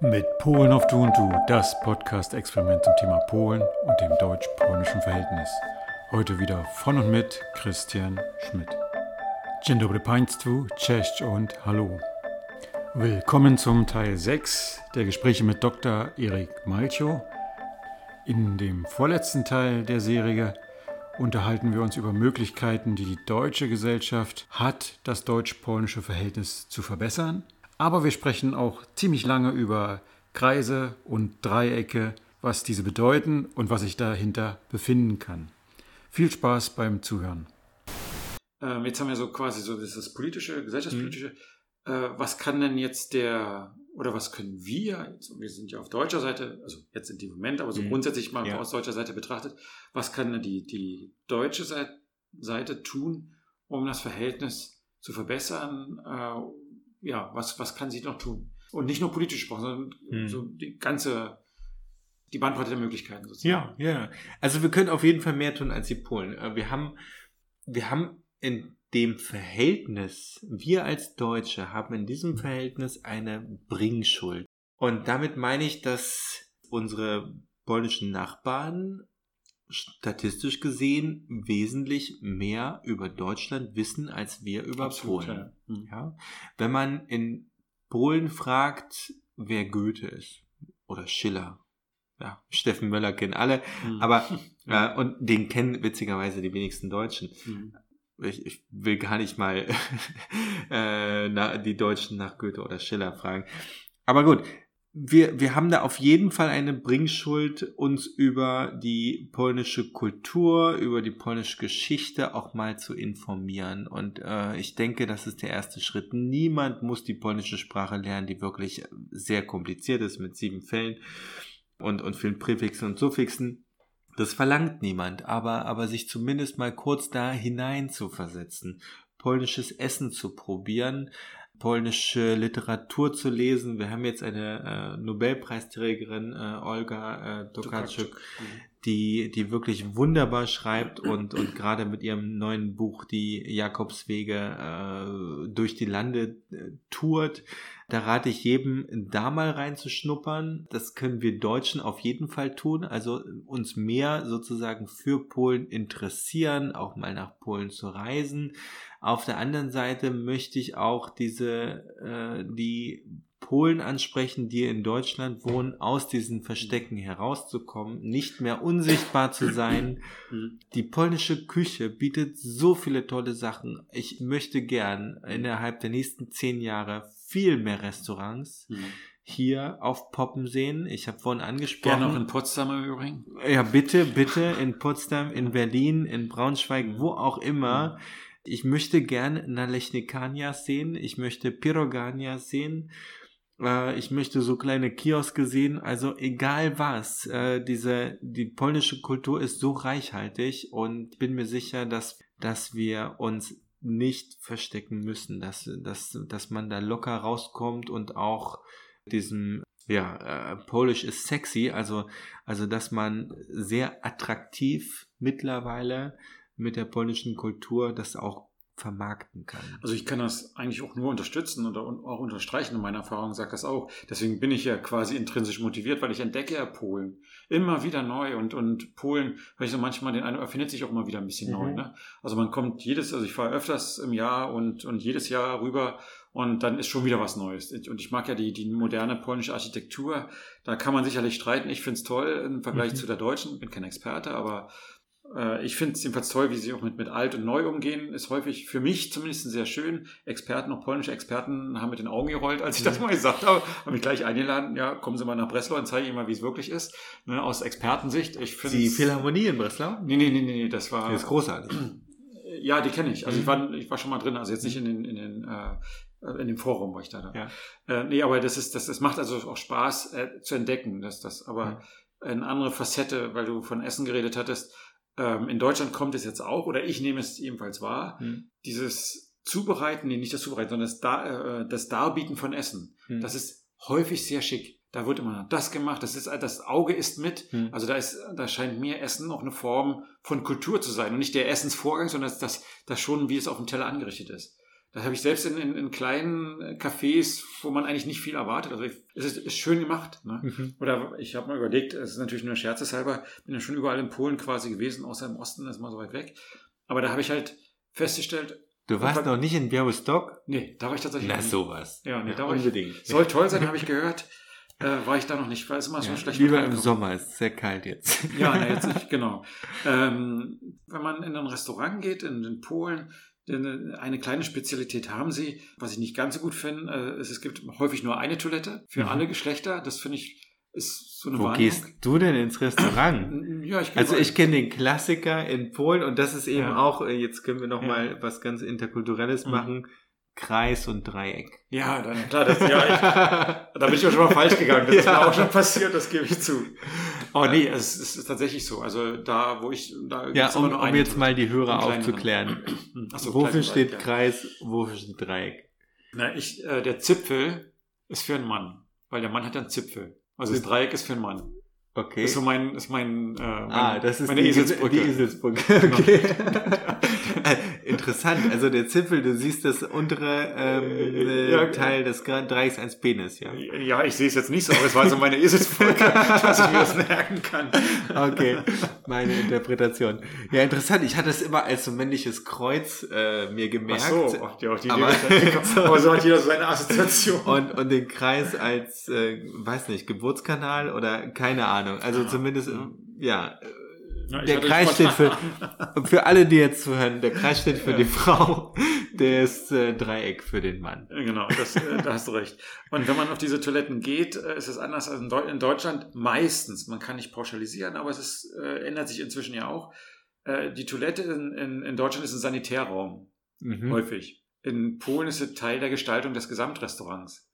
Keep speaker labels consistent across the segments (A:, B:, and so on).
A: Mit Polen auf Du und Du, das Podcast-Experiment zum Thema Polen und dem deutsch-polnischen Verhältnis. Heute wieder von und mit Christian Schmidt. Dzień dobry Państwu, cześć und hallo. Willkommen zum Teil 6 der Gespräche mit Dr. Erik Malcho. In dem vorletzten Teil der Serie unterhalten wir uns über Möglichkeiten, die die deutsche Gesellschaft hat, das deutsch-polnische Verhältnis zu verbessern. Aber wir sprechen auch ziemlich lange über Kreise und Dreiecke, was diese bedeuten und was sich dahinter befinden kann. Viel Spaß beim Zuhören. Ähm, jetzt haben wir so quasi so das politische, gesellschaftspolitische. Mhm. Äh, was kann denn jetzt der oder was können wir, wir sind ja auf deutscher Seite, also jetzt in dem Moment, aber so mhm. grundsätzlich mal ja. aus deutscher Seite betrachtet, was kann die, die deutsche Seite tun, um das Verhältnis zu verbessern? Äh, ja, was, was kann sie noch tun? Und nicht nur politisch gesprochen, sondern mhm. so die ganze, die Bandbreite der Möglichkeiten
B: sozusagen. Ja, ja. Also wir können auf jeden Fall mehr tun als die Polen. Äh, wir haben, wir haben in dem Verhältnis, wir als Deutsche haben in diesem Verhältnis eine Bringschuld. Und damit meine ich, dass unsere polnischen Nachbarn statistisch gesehen wesentlich mehr über Deutschland wissen als wir über Absolut, Polen. Ja. Mhm. ja. Wenn man in Polen fragt, wer Goethe ist oder Schiller, ja, Steffen Möller kennen alle, mhm. aber äh, und den kennen witzigerweise die wenigsten Deutschen. Mhm ich, ich will gar nicht mal äh, na, die Deutschen nach Goethe oder Schiller fragen. Aber gut, wir, wir haben da auf jeden Fall eine Bringschuld, uns über die polnische Kultur, über die polnische Geschichte auch mal zu informieren. Und äh, ich denke, das ist der erste Schritt. Niemand muss die polnische Sprache lernen, die wirklich sehr kompliziert ist mit sieben Fällen und, und vielen Präfixen und Suffixen. Das verlangt niemand, aber, aber sich zumindest mal kurz da hinein zu versetzen, polnisches Essen zu probieren, polnische Literatur zu lesen. Wir haben jetzt eine äh, Nobelpreisträgerin, äh, Olga äh, Tokarczuk, die, die wirklich wunderbar schreibt und, und gerade mit ihrem neuen Buch die Jakobswege äh, durch die Lande äh, tourt. Da rate ich jedem, da mal reinzuschnuppern. Das können wir Deutschen auf jeden Fall tun. Also uns mehr sozusagen für Polen interessieren, auch mal nach Polen zu reisen. Auf der anderen Seite möchte ich auch diese, äh, die Polen ansprechen, die in Deutschland wohnen, aus diesen Verstecken herauszukommen, nicht mehr unsichtbar zu sein. Mhm. Die polnische Küche bietet so viele tolle Sachen. Ich möchte gern innerhalb der nächsten zehn Jahre viel mehr Restaurants. Mhm hier auf Poppen sehen. Ich habe vorhin angesprochen.
A: Gerne auch in Potsdam im Übrigen.
B: Ja, bitte, bitte in Potsdam, in Berlin, in Braunschweig, wo auch immer. Ich möchte gern Nalechnikania sehen. Ich möchte Pirogania sehen. Äh, ich möchte so kleine Kioske sehen, also egal was, äh, diese, die polnische Kultur ist so reichhaltig und bin mir sicher, dass, dass wir uns nicht verstecken müssen, dass, dass, dass man da locker rauskommt und auch diesem ja, äh, Polish ist sexy, also, also dass man sehr attraktiv mittlerweile mit der polnischen Kultur das auch vermarkten kann.
A: Also ich kann das eigentlich auch nur unterstützen und auch unterstreichen und meine Erfahrung sagt das auch. Deswegen bin ich ja quasi intrinsisch motiviert, weil ich entdecke ja Polen immer wieder neu und, und Polen, weil ich so manchmal den Eindruck, erfindet sich auch immer wieder ein bisschen mhm. neu. Ne? Also man kommt jedes, also ich fahre öfters im Jahr und, und jedes Jahr rüber und dann ist schon wieder was Neues. Und ich mag ja die, die moderne polnische Architektur. Da kann man sicherlich streiten. Ich finde es toll im Vergleich mhm. zu der deutschen. Bin kein Experte, aber äh, ich finde es jedenfalls toll, wie sie auch mit, mit alt und neu umgehen. Ist häufig für mich zumindest sehr schön. Experten, auch polnische Experten, haben mit den Augen gerollt, als ich das mal gesagt habe. Haben mich gleich eingeladen. Ja, kommen Sie mal nach Breslau und zeigen Ihnen mal, wie es wirklich ist. Ne, aus Expertensicht. Ich
B: Die Philharmonie in Breslau?
A: Nee, nee, nee, nee, das war.
B: Die ist großartig.
A: Ja, die kenne ich. Also ich war, ich war schon mal drin, also jetzt nicht in den, in den äh, in dem Forum war ich da. da. Ja. Äh, nee, aber das ist, das, das macht also auch Spaß äh, zu entdecken, dass das, aber ja. eine andere Facette, weil du von Essen geredet hattest, ähm, in Deutschland kommt es jetzt auch, oder ich nehme es ebenfalls wahr, hm. dieses Zubereiten, nee, nicht das Zubereiten, sondern das, Dar, äh, das Darbieten von Essen. Hm. Das ist häufig sehr schick. Da wird immer das gemacht, das ist, das Auge ist mit. Hm. Also da ist, da scheint mir Essen auch eine Form von Kultur zu sein und nicht der Essensvorgang, sondern das, das, das schon, wie es auf dem Teller angerichtet ist. Das habe ich selbst in, in, in kleinen Cafés, wo man eigentlich nicht viel erwartet. Also ich, es ist, ist schön gemacht. Ne? Mhm. Oder ich habe mal überlegt, es ist natürlich nur scherzeshalber, bin ja schon überall in Polen quasi gewesen, außer im Osten, das ist mal so weit weg. Aber da habe ich halt festgestellt,
B: Du warst noch nicht in Białystok?
A: Nee, da war ich tatsächlich
B: Na, sowas.
A: Ja, nee, da war unbedingt. Ich, soll toll sein, habe ich gehört. Äh, war ich da noch nicht, weil es immer so ja, schlecht
B: Lieber im Sommer, ist sehr kalt jetzt.
A: Ja, na, jetzt nicht, genau. Ähm, wenn man in ein Restaurant geht, in, in Polen, eine kleine Spezialität haben sie, was ich nicht ganz so gut finde. Äh, es, gibt häufig nur eine Toilette für mhm. alle Geschlechter. Das finde ich ist so eine
B: Wo Warnung. gehst du denn ins Restaurant? ja, ich Also ich kenne den Klassiker in Polen und das ist eben ja. auch, äh, jetzt können wir noch ja. mal was ganz Interkulturelles mhm. machen. Kreis und Dreieck.
A: Ja, dann, klar, das, ja, ich, da bin ich auch schon mal falsch gegangen. Das ja. ist mir auch schon passiert, das gebe ich zu. Aber nee, es, es ist tatsächlich so. Also da, wo ich, da
B: Ja, um, um jetzt mal die Hörer aufzuklären. So, wofür steht Dreieck, Kreis, wofür steht Dreieck?
A: Na, ich, äh, der Zipfel ist für einen Mann, weil der Mann hat einen Zipfel. Also das Dreieck ist für einen Mann.
B: Okay.
A: Das ist so mein, ist mein, äh, mein
B: ah, das ist meine die, Eselsbrücke. Die Eselsbrücke. Okay. Interessant. Also der Zipfel, du siehst das untere ähm, äh, ja, Teil des Dreiecks als Penis, ja.
A: Ja, ich sehe es jetzt nicht so, aber es war so meine Eselsbrücke, dass ich mir das merken kann.
B: Okay, meine Interpretation. Ja, interessant. Ich hatte es immer als so männliches Kreuz äh, mir gemerkt. Ach
A: so, ja, auch die aber, aber so hat jeder so eine Assoziation.
B: Und, und den Kreis als, äh, weiß nicht, Geburtskanal oder keine Ahnung. Ahnung. Also zumindest, ja. ja der Kreis steht für, für alle, die jetzt zuhören, der Kreis steht für ja. die Frau, der ist äh, Dreieck für den Mann.
A: Genau, das, äh, da hast du recht. Und wenn man auf diese Toiletten geht, äh, ist es anders als in, Deu in, Deutschland. Meistens, man kann nicht pauschalisieren, aber es ist, äh, ändert sich inzwischen ja auch. Die Toilette in, in, in Deutschland ist ein Sanitärraum. Mhm. Häufig. In Polen ist es Teil der Gestaltung des Gesamtrestaurants.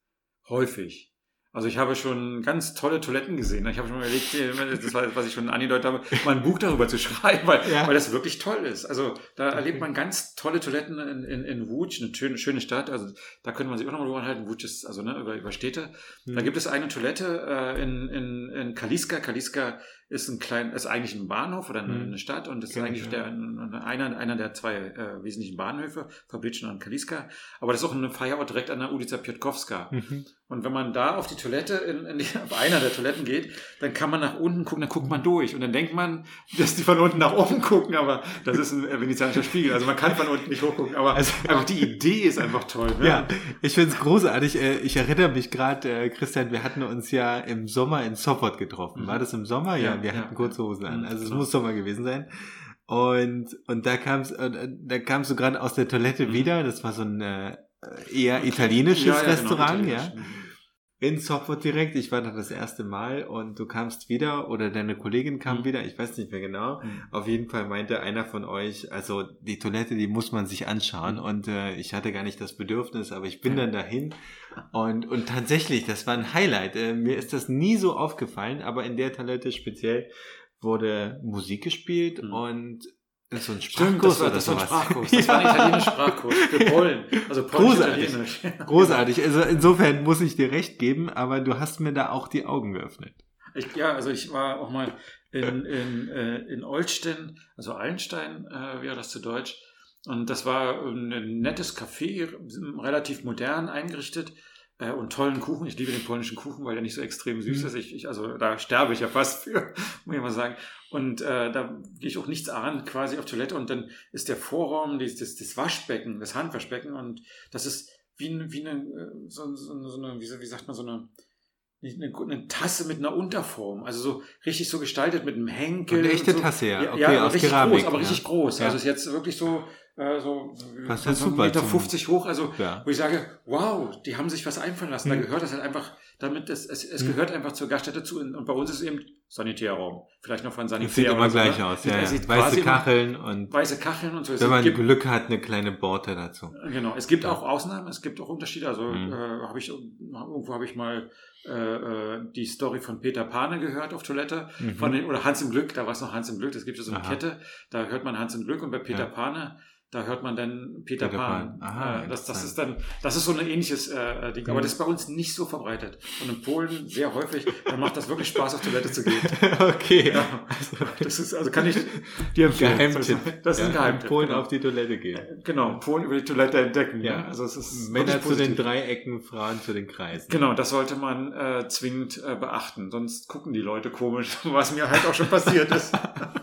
A: Häufig. Also ich habe schon ganz tolle Toiletten gesehen. Ich habe schon mal überlegt, das war, was ich schon angedeutet habe, mal ein Buch darüber zu schreiben, weil, ja. weil das wirklich toll ist. Also da erlebt man ganz tolle Toiletten in, in, in Łódź, eine schöne, schöne Stadt. Also da könnte man sich auch nochmal drüber unterhalten. Łódź ist also ne, über, über Städte. Mhm. Da gibt es eine Toilette äh, in, in, in Kaliska. Kaliska ist ein klein, ist eigentlich ein Bahnhof oder eine, mhm. Stadt und ist eigentlich der, einer, einer der zwei äh, wesentlichen Bahnhöfe, Fabritschen und Kaliska. Aber das ist auch ein Feierort direkt an der Ulica Piotkowska. Mhm. Und wenn man da auf die Toilette, in, in die, auf einer der Toiletten geht, dann kann man nach unten gucken, dann guckt man durch. Und dann denkt man, dass die von unten nach oben gucken, aber das ist ein venezianischer Spiegel. Also man kann von unten nicht hochgucken, aber also, einfach die Idee ist einfach toll.
B: Ne? Ja, ich finde es großartig. Äh, ich erinnere mich gerade, äh, Christian, wir hatten uns ja im Sommer in Sopot getroffen. War das im Sommer? Ja, ja wir hatten kurze Hosen an. Mhm, also es muss Sommer gewesen sein. Und, und da kam's, äh, da kamst du gerade aus der Toilette mhm. wieder. Das war so ein äh, eher italienisches ja, ja, genau, Restaurant, genau, ja. In Sopot direkt. Ich war da das erste Mal und du kamst wieder oder deine Kollegin kam mhm. wieder. Ich weiß nicht mehr genau. Mhm. Auf jeden Fall meinte einer von euch, also die Toilette, die muss man sich anschauen mhm. und äh, ich hatte gar nicht das Bedürfnis, aber ich bin dann dahin und, und tatsächlich, das war ein Highlight. Äh, mir ist das nie so aufgefallen, aber in der Toilette speziell wurde Musik gespielt mhm. und so ein
A: Sprachkurs Stimmt, das war, das war ein Sprachkurs. Das ja. war ein italienischer Sprachkurs für Polen. Also
B: Polnisch Großartig. Großartig. Also insofern muss ich dir recht geben, aber du hast mir da auch die Augen geöffnet.
A: Ich, ja, also ich war auch mal in, in, äh, in Olsztyn, also Allenstein äh, wäre das zu Deutsch. Und das war ein nettes Café, relativ modern eingerichtet äh, und tollen Kuchen. Ich liebe den polnischen Kuchen, weil der nicht so extrem süß mhm. ist. Ich, ich, also da sterbe ich ja fast für, muss ich mal sagen. Und äh, da gehe ich auch nichts an, quasi auf Toilette und dann ist der Vorraum, das, das, das Waschbecken, das Handwaschbecken und das ist wie, wie eine, äh, so, so, so eine, wie, wie sagt man, so eine, eine, eine, Tasse mit einer Unterform, also so richtig so gestaltet mit einem Henkel.
B: Eine echte
A: so.
B: Tasse, ja.
A: Okay, ja, aus richtig Keramik, groß, aber ja. richtig groß. Ja. Also ist jetzt wirklich so äh, so,
B: was so
A: super Meter 50 hoch, also ja. wo ich sage, wow, die haben sich was einfallen lassen. Mhm. Da gehört das halt einfach, damit es, es, es mhm. gehört einfach zur Gaststätte zu. Und bei uns ist es eben Sanitärraum. Vielleicht noch von Sanitär.
B: Das sieht immer so, gleich ne? aus, ja. ja. Weiße Kacheln und.
A: Weiße Kacheln und so.
B: Wenn man gibt, Glück hat, eine kleine Borte dazu.
A: Genau. Es gibt ja. auch Ausnahmen, es gibt auch Unterschiede. Also mhm. äh, habe ich irgendwo habe ich mal äh, äh, die Story von Peter Pane gehört auf Toilette. Mhm. Von den, oder Hans im Glück, da war es noch Hans im Glück, das gibt es so eine Aha. Kette. Da hört man Hans im Glück und bei Peter ja. Pane da hört man dann Peter, Peter Pan. Pan. Aha, äh, das, das ist dann, das ist so ein ähnliches äh, Ding. Aber das ist bei uns nicht so verbreitet. Und in Polen sehr häufig, dann macht das wirklich Spaß, auf Toilette zu gehen.
B: okay.
A: Ja, das ist, also kann ich
B: Die haben
A: empfehlen.
B: Geheimtipp.
A: Das ist ein
B: Ja,
A: Geheimtipp.
B: in Polen
A: genau.
B: auf die Toilette gehen.
A: Genau, Polen über die Toilette entdecken.
B: Ja.
A: Ja. Also es ist
B: Männer zu den. Dreiecken, Frauen zu den Kreisen.
A: Genau, das sollte man äh, zwingend äh, beachten. Sonst gucken die Leute komisch, was mir halt auch schon passiert ist.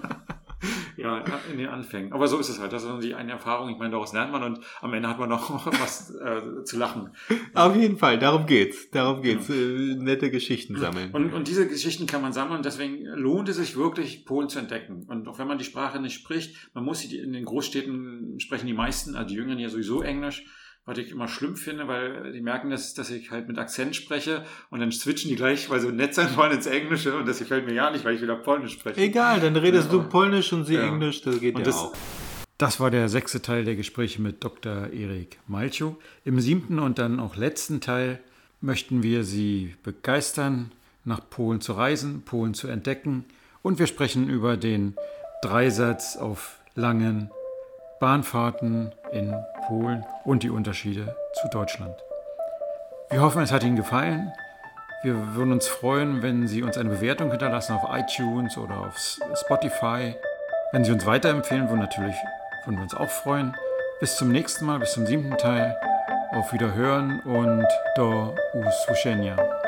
A: ja, in den Anfängen. Aber so ist es halt. Das ist die eine Erfahrung. Ich meine, daraus lernt man und am Ende hat man auch was äh, zu lachen.
B: Auf jeden Fall, darum geht's. Darum geht's. Äh, nette Geschichten sammeln.
A: Und, und diese Geschichten kann man sammeln. Deswegen lohnt es sich wirklich, Polen zu entdecken. Und auch wenn man die Sprache nicht spricht, man muss sie in den Großstädten sprechen die meisten, also die Jüngeren ja sowieso Englisch. Was ich immer schlimm finde, weil die merken, dass, dass ich halt mit Akzent spreche und dann switchen die gleich, weil sie nett sein wollen ins Englische und das gefällt mir ja nicht, weil ich wieder Polnisch spreche.
B: Egal, dann redest
A: Ja.
B: du Polnisch und sie
A: Ja.
B: Englisch, das geht
A: Und
B: ja
A: das-
B: auch.
C: Das war der sechste Teil der Gespräche mit Dr. Erik Malchow. Im siebten und dann auch letzten Teil möchten wir Sie begeistern, nach Polen zu reisen, Polen zu entdecken und wir sprechen über den Dreisatz auf langen Bahnfahrten in Polen und die Unterschiede zu Deutschland. Wir hoffen, es hat Ihnen gefallen. Wir würden uns freuen, wenn Sie uns eine Bewertung hinterlassen auf iTunes oder auf Spotify. Wenn Sie uns weiterempfehlen, würden, natürlich, würden wir uns auch freuen. Bis zum nächsten Mal, bis zum siebten Teil. Auf Wiederhören und do usłyszenia.